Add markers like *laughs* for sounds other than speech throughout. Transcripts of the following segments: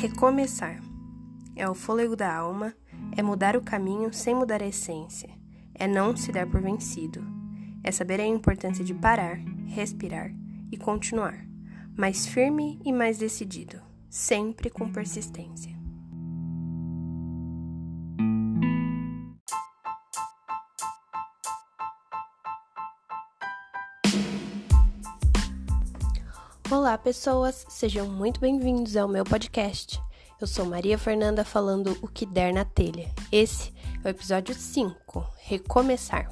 Recomeçar. É o fôlego da alma, é mudar o caminho sem mudar a essência, é não se dar por vencido, é saber a importância de parar, respirar e continuar, mais firme e mais decidido, sempre com persistência. Pessoas, sejam muito bem-vindos ao meu podcast. Eu sou Maria Fernanda falando o que der na telha. Esse é o episódio 5, Recomeçar.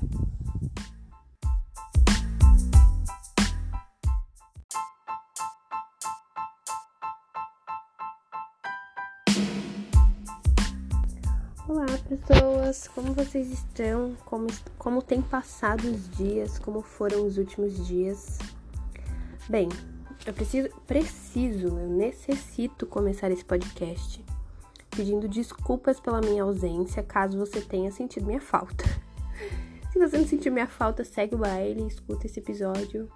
Olá, pessoas, como vocês estão? Como, como tem passado os dias? Como foram os últimos dias? Bem, eu preciso, preciso, eu necessito começar esse podcast pedindo desculpas pela minha ausência, caso você tenha sentido minha falta. *laughs* Se você não sentir minha falta, segue o baile, escuta esse episódio.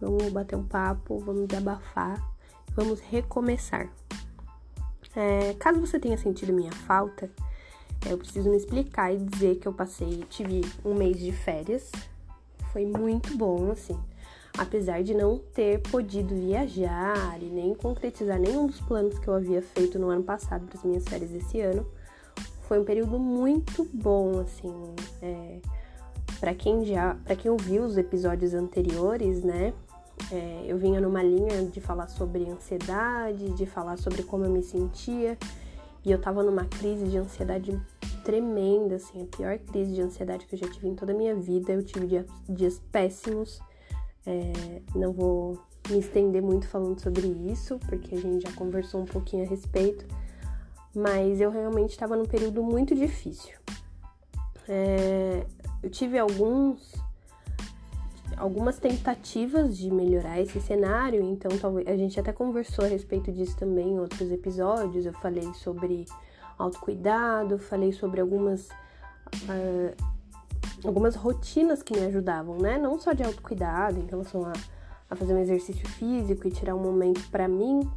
Vamos bater um papo, vamos desabafar, vamos recomeçar. É, caso você tenha sentido minha falta, eu preciso me explicar e dizer que eu passei, tive um mês de férias. Foi muito bom, assim apesar de não ter podido viajar e nem concretizar nenhum dos planos que eu havia feito no ano passado para as minhas férias esse ano, foi um período muito bom, assim, é, para quem já, para quem ouviu os episódios anteriores, né? É, eu vinha numa linha de falar sobre ansiedade, de falar sobre como eu me sentia, e eu tava numa crise de ansiedade tremenda, assim, a pior crise de ansiedade que eu já tive em toda a minha vida. Eu tive dias, dias péssimos, é, não vou me estender muito falando sobre isso, porque a gente já conversou um pouquinho a respeito, mas eu realmente estava num período muito difícil. É, eu tive alguns algumas tentativas de melhorar esse cenário, então talvez a gente até conversou a respeito disso também em outros episódios. Eu falei sobre autocuidado, falei sobre algumas uh, algumas rotinas que me ajudavam, né? Não só de autocuidado, em relação a, a fazer um exercício físico e tirar um momento para mim,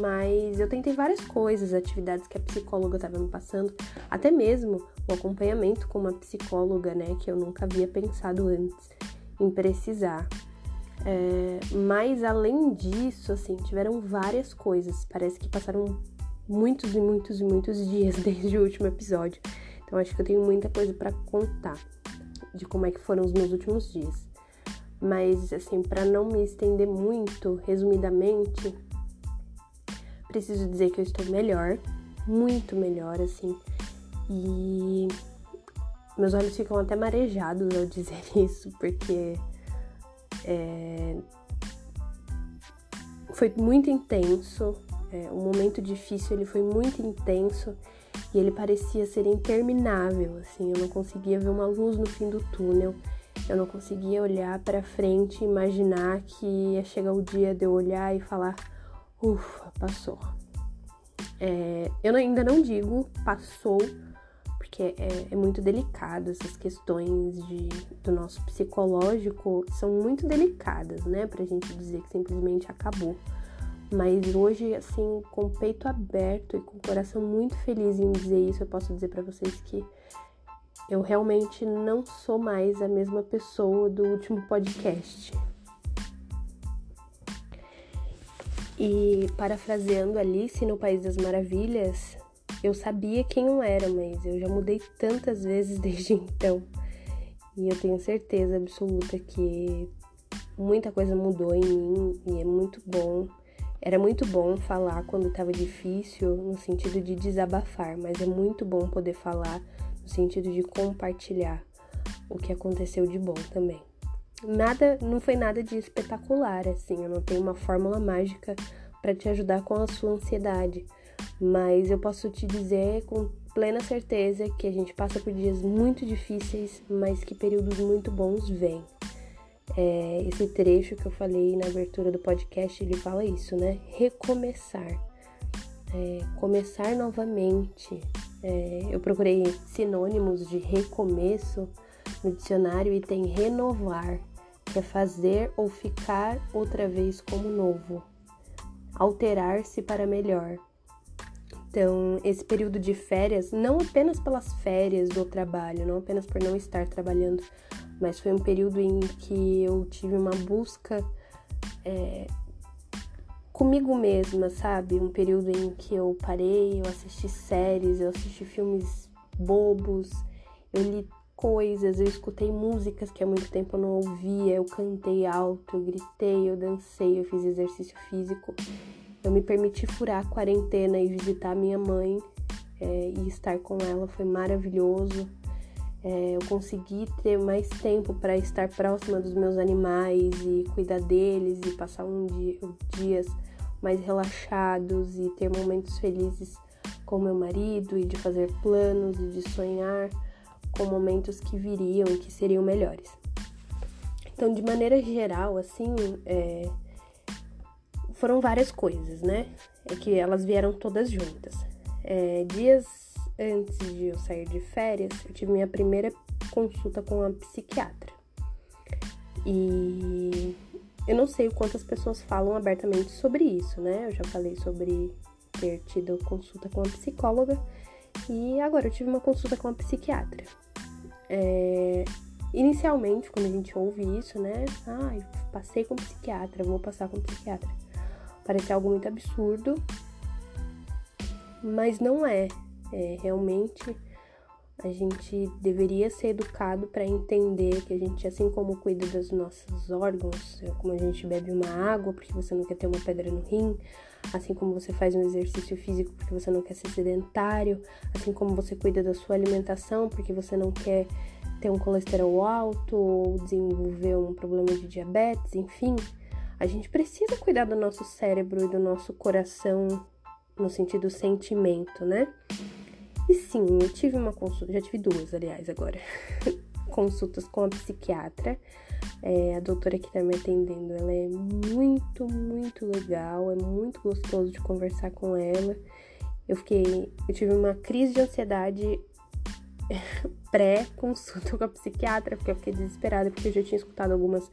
mas eu tentei várias coisas, atividades que a psicóloga estava me passando, até mesmo o acompanhamento com uma psicóloga, né? Que eu nunca havia pensado antes em precisar. É, mas além disso, assim, tiveram várias coisas. Parece que passaram muitos e muitos e muitos dias *laughs* desde o último episódio. Então acho que eu tenho muita coisa para contar de como é que foram os meus últimos dias. Mas assim, para não me estender muito, resumidamente, preciso dizer que eu estou melhor, muito melhor assim. E meus olhos ficam até marejados ao dizer *laughs* isso, porque é, foi muito intenso. É, um momento difícil ele foi muito intenso e ele parecia ser interminável, assim, eu não conseguia ver uma luz no fim do túnel. Eu não conseguia olhar para frente e imaginar que ia chegar o dia de eu olhar e falar: ufa, passou. É, eu ainda não digo passou, porque é, é, muito delicado essas questões de, do nosso psicológico são muito delicadas, né? Pra gente dizer que simplesmente acabou. Mas hoje, assim, com o peito aberto e com o coração muito feliz em dizer isso, eu posso dizer para vocês que eu realmente não sou mais a mesma pessoa do último podcast. E parafraseando Alice no País das Maravilhas, eu sabia quem eu era, mas eu já mudei tantas vezes *laughs* desde então. E eu tenho certeza absoluta que muita coisa mudou em mim e é muito bom era muito bom falar quando estava difícil, no sentido de desabafar, mas é muito bom poder falar no sentido de compartilhar o que aconteceu de bom também. Nada, não foi nada de espetacular assim, eu não tenho uma fórmula mágica para te ajudar com a sua ansiedade, mas eu posso te dizer com plena certeza que a gente passa por dias muito difíceis, mas que períodos muito bons vêm. É, esse trecho que eu falei na abertura do podcast, ele fala isso, né? Recomeçar. É, começar novamente. É, eu procurei sinônimos de recomeço no dicionário e tem renovar, que é fazer ou ficar outra vez como novo. Alterar-se para melhor. Então, esse período de férias, não apenas pelas férias do trabalho, não apenas por não estar trabalhando, mas foi um período em que eu tive uma busca é, comigo mesma, sabe? Um período em que eu parei, eu assisti séries, eu assisti filmes bobos, eu li coisas, eu escutei músicas que há muito tempo eu não ouvia, eu cantei alto, eu gritei, eu dancei, eu fiz exercício físico. Eu me permiti furar a quarentena e visitar minha mãe é, e estar com ela foi maravilhoso. É, eu consegui ter mais tempo para estar próxima dos meus animais e cuidar deles e passar um dia, dias mais relaxados e ter momentos felizes com meu marido e de fazer planos e de sonhar com momentos que viriam e que seriam melhores. Então, de maneira geral, assim, é, foram várias coisas, né? É que elas vieram todas juntas. É, dias antes de eu sair de férias, eu tive minha primeira consulta com a psiquiatra. E eu não sei o quanto as pessoas falam abertamente sobre isso, né? Eu já falei sobre ter tido consulta com a psicóloga e agora eu tive uma consulta com a psiquiatra. É, inicialmente, quando a gente ouve isso, né? Ah, passei com psiquiatra, vou passar com psiquiatra. Parece algo muito absurdo, mas não é. É, realmente a gente deveria ser educado para entender que a gente, assim como cuida dos nossos órgãos, é como a gente bebe uma água porque você não quer ter uma pedra no rim, assim como você faz um exercício físico porque você não quer ser sedentário, assim como você cuida da sua alimentação porque você não quer ter um colesterol alto ou desenvolver um problema de diabetes, enfim, a gente precisa cuidar do nosso cérebro e do nosso coração no sentido sentimento, né? E sim, eu tive uma consulta, já tive duas, aliás, agora. *laughs* Consultas com a psiquiatra. É, a doutora que tá me atendendo, ela é muito, muito legal, é muito gostoso de conversar com ela. Eu fiquei, eu tive uma crise de ansiedade *laughs* pré-consulta *laughs* com a psiquiatra, porque eu fiquei desesperada, porque eu já tinha escutado algumas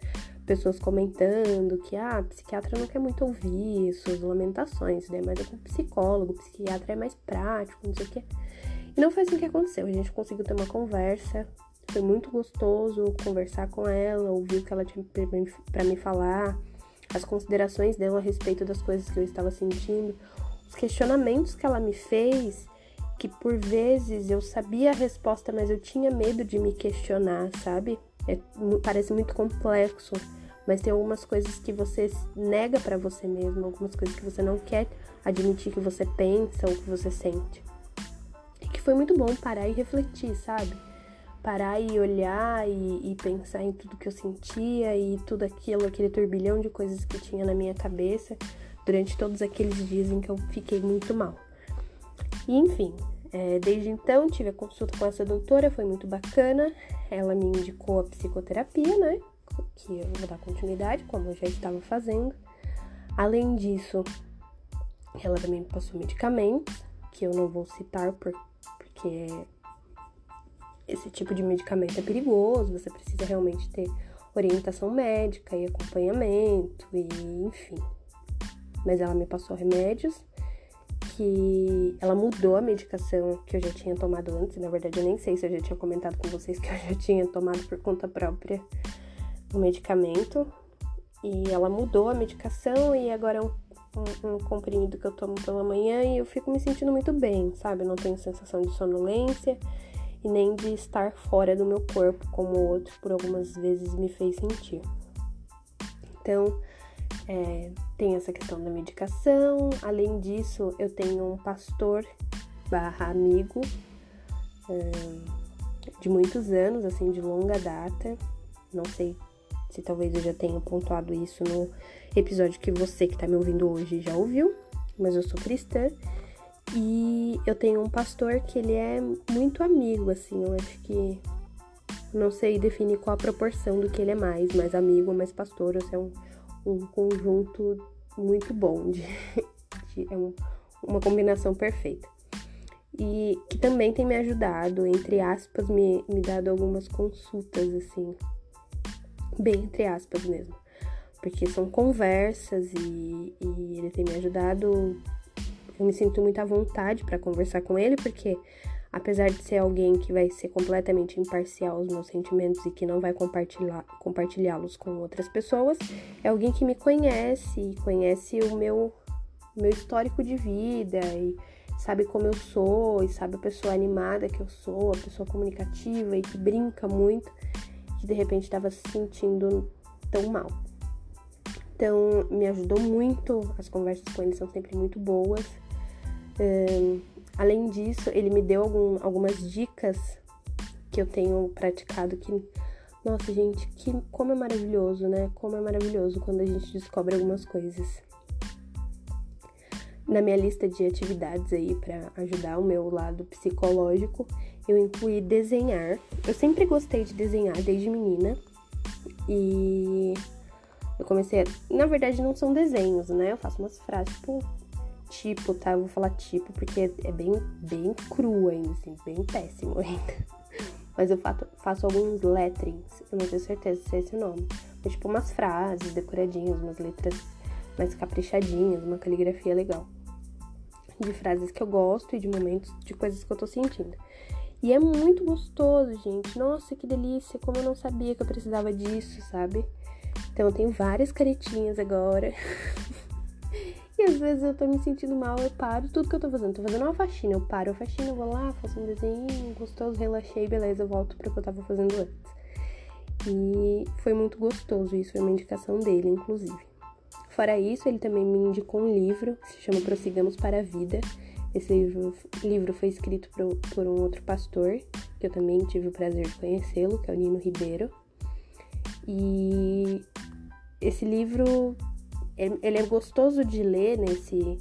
pessoas comentando que ah, a psiquiatra não quer muito ouvir suas lamentações, né? Mas é com psicólogo, psiquiatra é mais prático, não sei o quê. E não foi assim que aconteceu. A gente conseguiu ter uma conversa. Foi muito gostoso conversar com ela, ouvir o que ela tinha para me falar, as considerações dela a respeito das coisas que eu estava sentindo, os questionamentos que ela me fez, que por vezes eu sabia a resposta, mas eu tinha medo de me questionar, sabe? É, parece muito complexo, mas tem algumas coisas que você nega para você mesmo, algumas coisas que você não quer admitir que você pensa ou que você sente que foi muito bom parar e refletir, sabe? Parar e olhar e, e, pensar em tudo que eu sentia e tudo aquilo, aquele turbilhão de coisas que tinha na minha cabeça durante todos aqueles dias em que eu fiquei muito mal. E enfim, é, desde então tive a consulta com essa doutora, foi muito bacana. Ela me indicou a psicoterapia, né? Que eu vou dar continuidade, como eu já estava fazendo. Além disso, ela também me passou medicamentos, que eu não vou citar por porque esse tipo de medicamento é perigoso, você precisa realmente ter orientação médica e acompanhamento e enfim. Mas ela me passou remédios que ela mudou a medicação que eu já tinha tomado antes. Na verdade, eu nem sei se eu já tinha comentado com vocês que eu já tinha tomado por conta própria o medicamento. E ela mudou a medicação e agora é um um, um comprimido que eu tomo pela manhã e eu fico me sentindo muito bem, sabe? Eu não tenho sensação de sonolência e nem de estar fora do meu corpo, como o outro por algumas vezes me fez sentir. Então, é, tem essa questão da medicação. Além disso, eu tenho um pastor barra amigo é, de muitos anos, assim, de longa data. Não sei se talvez eu já tenha pontuado isso no episódio que você que tá me ouvindo hoje já ouviu, mas eu sou cristã e eu tenho um pastor que ele é muito amigo, assim, eu acho que não sei definir qual a proporção do que ele é mais, mais amigo mais pastor, ou se é um, um conjunto muito bom, de, de é um, uma combinação perfeita. E que também tem me ajudado, entre aspas, me, me dado algumas consultas, assim, bem entre aspas mesmo. Porque são conversas e, e ele tem me ajudado eu me sinto muito à vontade para conversar com ele, porque apesar de ser alguém que vai ser completamente imparcial aos meus sentimentos e que não vai compartilhar compartilhá-los com outras pessoas, é alguém que me conhece, conhece o meu meu histórico de vida e sabe como eu sou, e sabe a pessoa animada que eu sou, a pessoa comunicativa e que brinca muito, que de repente estava se sentindo tão mal. Então, me ajudou muito, as conversas com ele são sempre muito boas. Um, além disso, ele me deu algum, algumas dicas que eu tenho praticado que nossa, gente, que como é maravilhoso, né? Como é maravilhoso quando a gente descobre algumas coisas na minha lista de atividades aí para ajudar o meu lado psicológico, eu incluí desenhar. Eu sempre gostei de desenhar desde menina e eu comecei a... Na verdade, não são desenhos, né? Eu faço umas frases tipo, tipo, tá? Eu vou falar tipo porque é bem, bem cru ainda, assim, bem péssimo *laughs* ainda. Mas eu faço, faço alguns letterings, eu não tenho certeza se é esse o nome. Mas, tipo, umas frases decoradinhas, umas letras mais caprichadinhas, uma caligrafia legal de frases que eu gosto e de momentos de coisas que eu tô sentindo. E é muito gostoso, gente. Nossa, que delícia! Como eu não sabia que eu precisava disso, sabe? Então eu tenho várias caretinhas agora. *laughs* e às vezes eu tô me sentindo mal, eu paro tudo que eu tô fazendo. Tô fazendo uma faxina, eu paro a faxina, eu vou lá, faço um desenho gostoso, relaxei, beleza, eu volto pro que eu tava fazendo antes. E foi muito gostoso isso, foi uma indicação dele, inclusive. Fora isso, ele também me indicou um livro que se chama Prossigamos para a Vida. Esse livro, livro foi escrito por, por um outro pastor, que eu também tive o prazer de conhecê-lo, que é o Nino Ribeiro. E esse livro, ele é gostoso de ler nesse,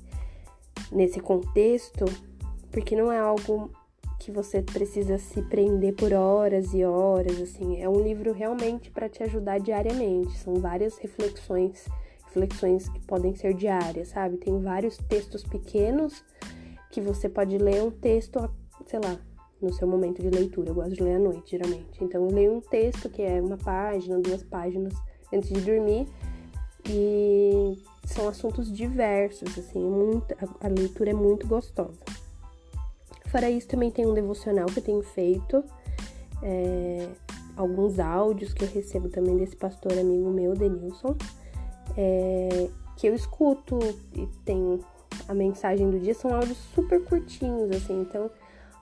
nesse contexto, porque não é algo que você precisa se prender por horas e horas, assim. É um livro realmente para te ajudar diariamente. São várias reflexões reflexões que podem ser diárias, sabe? Tem vários textos pequenos que você pode ler um texto, sei lá, no seu momento de leitura. Eu gosto de ler à noite, geralmente. Então, eu leio um texto que é uma página, duas páginas antes de dormir e são assuntos diversos, assim, é muito, a, a leitura é muito gostosa. Fora isso, também tem um devocional que eu tenho feito, é, alguns áudios que eu recebo também desse pastor amigo meu, Denilson é, que eu escuto e tem a mensagem do dia, são áudios super curtinhos, assim, então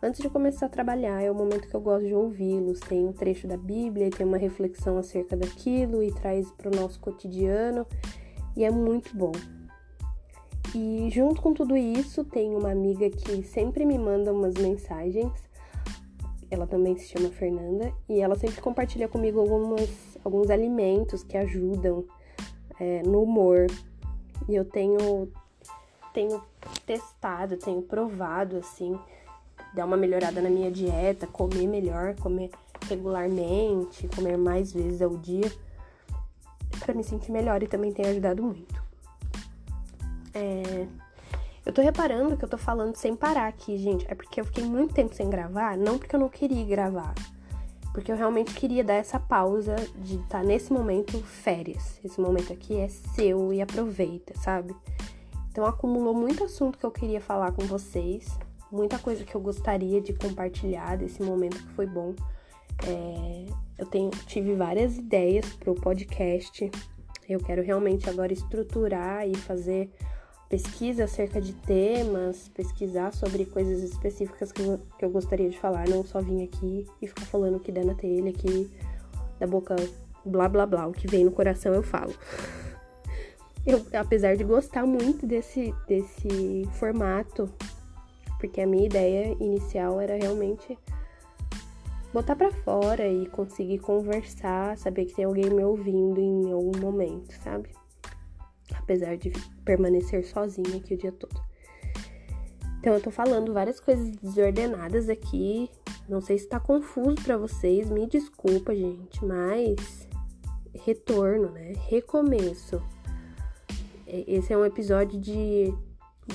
antes de começar a trabalhar é o momento que eu gosto de ouvi-los. Tem um trecho da Bíblia, tem uma reflexão acerca daquilo e traz para o nosso cotidiano e é muito bom. E junto com tudo isso, tem uma amiga que sempre me manda umas mensagens. Ela também se chama Fernanda e ela sempre compartilha comigo algumas, alguns alimentos que ajudam é, no humor. E eu tenho, tenho testado, tenho provado, assim, dar uma melhorada na minha dieta, comer melhor, comer regularmente, comer mais vezes ao dia, para me sentir melhor e também tem ajudado muito. É, eu tô reparando que eu tô falando sem parar aqui, gente. É porque eu fiquei muito tempo sem gravar, não porque eu não queria gravar, porque eu realmente queria dar essa pausa de estar tá nesse momento férias. Esse momento aqui é seu e aproveita, sabe? Então acumulou muito assunto que eu queria falar com vocês, muita coisa que eu gostaria de compartilhar desse momento que foi bom. É, eu tenho, tive várias ideias para o podcast. Eu quero realmente agora estruturar e fazer pesquisa acerca de temas, pesquisar sobre coisas específicas que eu, que eu gostaria de falar, não só vir aqui e ficar falando o que der na telha, aqui da boca blá blá blá, o que vem no coração eu falo. *laughs* Eu, apesar de gostar muito desse, desse formato, porque a minha ideia inicial era realmente botar para fora e conseguir conversar, saber que tem alguém me ouvindo em algum momento, sabe? apesar de permanecer sozinha aqui o dia todo. Então eu tô falando várias coisas desordenadas aqui. Não sei se tá confuso para vocês, me desculpa, gente, mas retorno, né? Recomeço. Esse é um episódio de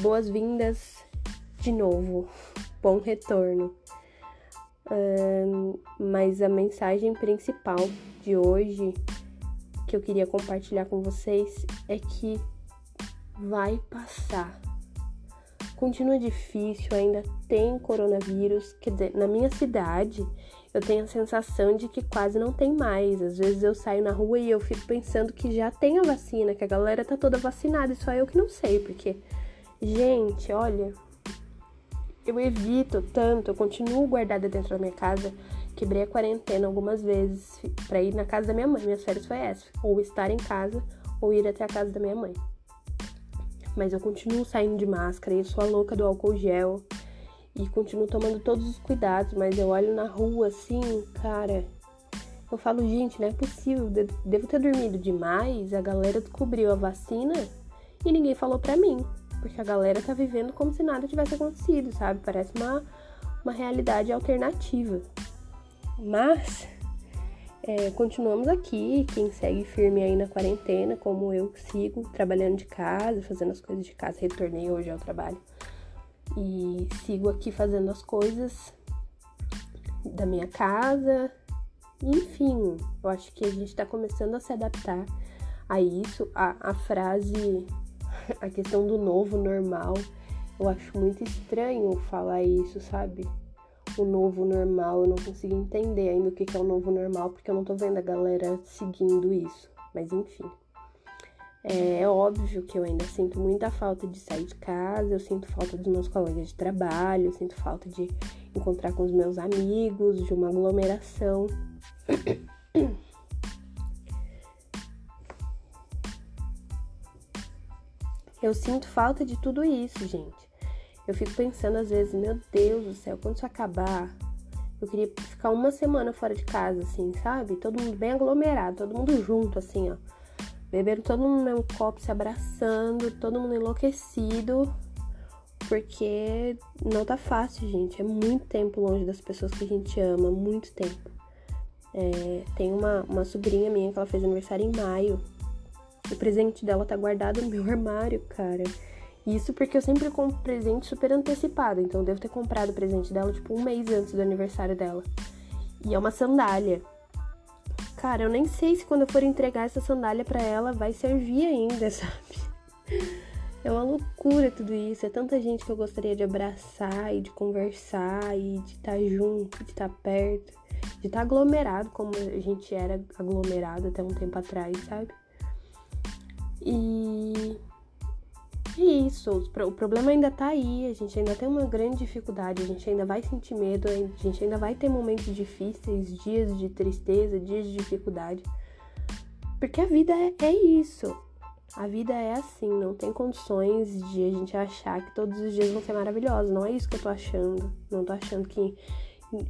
boas-vindas de novo. Bom retorno. Um, mas a mensagem principal de hoje que eu queria compartilhar com vocês é que vai passar. continua difícil, ainda tem coronavírus. Na minha cidade, eu tenho a sensação de que quase não tem mais. Às vezes eu saio na rua e eu fico pensando que já tem a vacina, que a galera tá toda vacinada, e só eu que não sei, porque, gente, olha, eu evito tanto, eu continuo guardada dentro da minha casa. Quebrei a quarentena algumas vezes para ir na casa da minha mãe. Minhas férias foi essa, ou estar em casa ou ir até a casa da minha mãe. Mas eu continuo saindo de máscara, eu sou a louca do álcool gel e continuo tomando todos os cuidados, mas eu olho na rua assim, cara, eu falo, gente, não é possível, devo ter dormido demais, a galera descobriu a vacina e ninguém falou pra mim. Porque a galera tá vivendo como se nada tivesse acontecido, sabe? Parece uma, uma realidade alternativa. Mas é, continuamos aqui, quem segue firme aí na quarentena, como eu sigo, trabalhando de casa, fazendo as coisas de casa, retornei hoje ao trabalho. E sigo aqui fazendo as coisas da minha casa. Enfim, eu acho que a gente tá começando a se adaptar a isso. A, a frase *laughs* a questão do novo normal. Eu acho muito estranho falar isso, sabe? O novo normal, eu não consigo entender ainda o que é o novo normal, porque eu não tô vendo a galera seguindo isso. Mas enfim. É, é óbvio que eu ainda sinto muita falta de sair de casa, eu sinto falta dos meus colegas de trabalho, eu sinto falta de encontrar com os meus amigos, de uma aglomeração. *coughs* Eu sinto falta de tudo isso, gente. Eu fico pensando às vezes, meu Deus do céu, quando isso acabar, eu queria ficar uma semana fora de casa, assim, sabe? Todo mundo bem aglomerado, todo mundo junto, assim, ó. Bebendo todo mundo no mesmo copo, se abraçando, todo mundo enlouquecido. Porque não tá fácil, gente. É muito tempo longe das pessoas que a gente ama, muito tempo. É, tem uma, uma sobrinha minha que ela fez aniversário em maio. O presente dela tá guardado no meu *laughs* armário, cara. Isso porque eu sempre compro presente super antecipado. Então eu devo ter comprado o presente dela, tipo, um mês antes do aniversário dela. E é uma sandália. Cara, eu nem sei se quando eu for entregar essa sandália para ela vai servir ainda, *laughs* sabe? É uma loucura tudo isso. É tanta gente que eu gostaria de abraçar e de conversar e de estar tá junto, de estar tá perto, de estar tá aglomerado como a gente era aglomerado até um tempo atrás, sabe? E é isso, o problema ainda tá aí, a gente ainda tem uma grande dificuldade, a gente ainda vai sentir medo, a gente ainda vai ter momentos difíceis, dias de tristeza, dias de dificuldade. Porque a vida é, é isso. A vida é assim, não tem condições de a gente achar que todos os dias vão ser maravilhosos. Não é isso que eu tô achando. Não tô achando que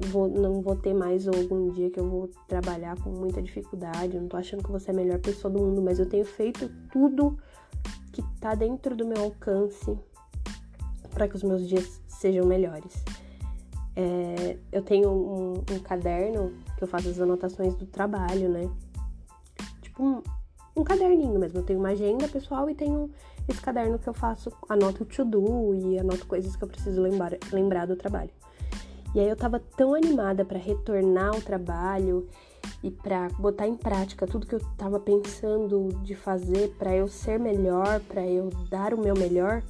vou, não vou ter mais algum dia que eu vou trabalhar com muita dificuldade. Eu não tô achando que vou ser a melhor pessoa do mundo, mas eu tenho feito tudo que tá dentro do meu alcance para que os meus dias sejam melhores. É, eu tenho um, um, caderno que eu faço as anotações do trabalho, né? Tipo um, um caderninho mesmo. Eu tenho uma agenda pessoal e tenho esse caderno que eu faço, anoto o to-do e anoto coisas que eu preciso lembrar, lembrar do trabalho. E aí eu tava tão animada para retornar ao trabalho e para botar em prática tudo que eu tava pensando de fazer para eu ser melhor, para eu dar o meu melhor,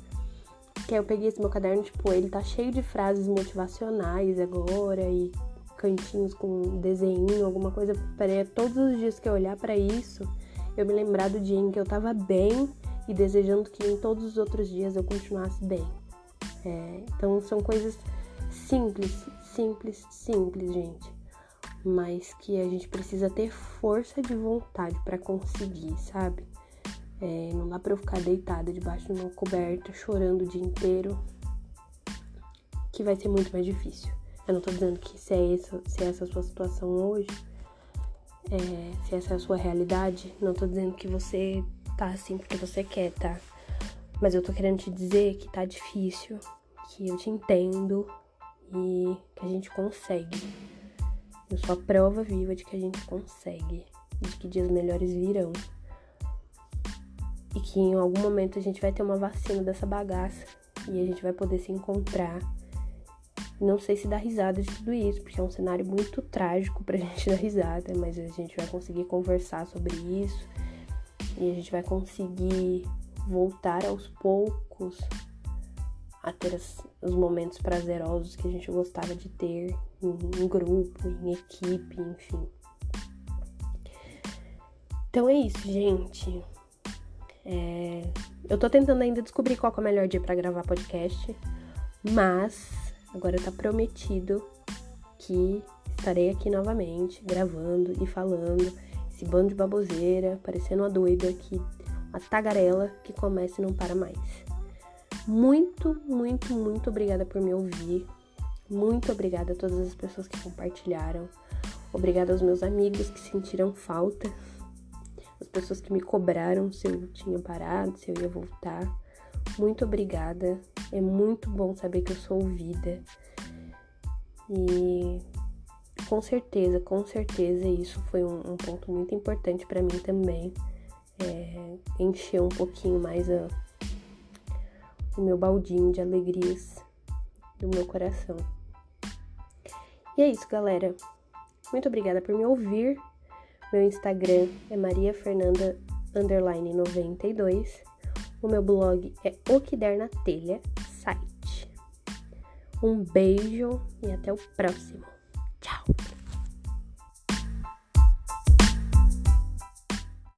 que aí eu peguei esse meu caderno, tipo, ele tá cheio de frases motivacionais agora e cantinhos com desenho, alguma coisa para todos os dias que eu olhar para isso, eu me lembrar do dia em que eu tava bem e desejando que em todos os outros dias eu continuasse bem. É, então são coisas simples, simples, simples, gente. Mas que a gente precisa ter força de vontade para conseguir, sabe? É, não dá pra eu ficar deitada debaixo de uma coberta chorando o dia inteiro, que vai ser muito mais difícil. Eu não tô dizendo que se é essa, se é essa a sua situação hoje, é, se essa é a sua realidade, não tô dizendo que você tá assim porque você quer, tá? Mas eu tô querendo te dizer que tá difícil, que eu te entendo, e que a gente consegue. Eu sou a prova viva de que a gente consegue e de que dias melhores virão. E que em algum momento a gente vai ter uma vacina dessa bagaça e a gente vai poder se encontrar. Não sei se dar risada de tudo isso, porque é um cenário muito trágico pra *laughs* gente dar risada, mas a gente vai conseguir conversar sobre isso e a gente vai conseguir voltar aos poucos a ter as, os momentos prazerosos que a gente gostava de ter em, em grupo, em equipe, enfim. Então é isso, gente. É... Eu tô tentando ainda descobrir qual é o melhor dia para gravar podcast, mas agora tá prometido que estarei aqui novamente gravando e falando esse bando de baboseira, parecendo uma doida aqui, uma tagarela que começa e não para mais. Muito, muito, muito obrigada por me ouvir. Muito obrigada a todas as pessoas que compartilharam. Obrigada aos meus amigos que sentiram falta. As pessoas que me cobraram se eu tinha parado, se eu ia voltar. Muito obrigada. É muito bom saber que eu sou ouvida. E com certeza, com certeza isso foi um, um ponto muito importante para mim também. É, encher um pouquinho mais a, o meu baldinho de alegrias do meu coração. E é isso, galera. Muito obrigada por me ouvir. Meu Instagram é Maria Fernanda 92. O meu blog é O Que Der na Telha site. Um beijo e até o próximo.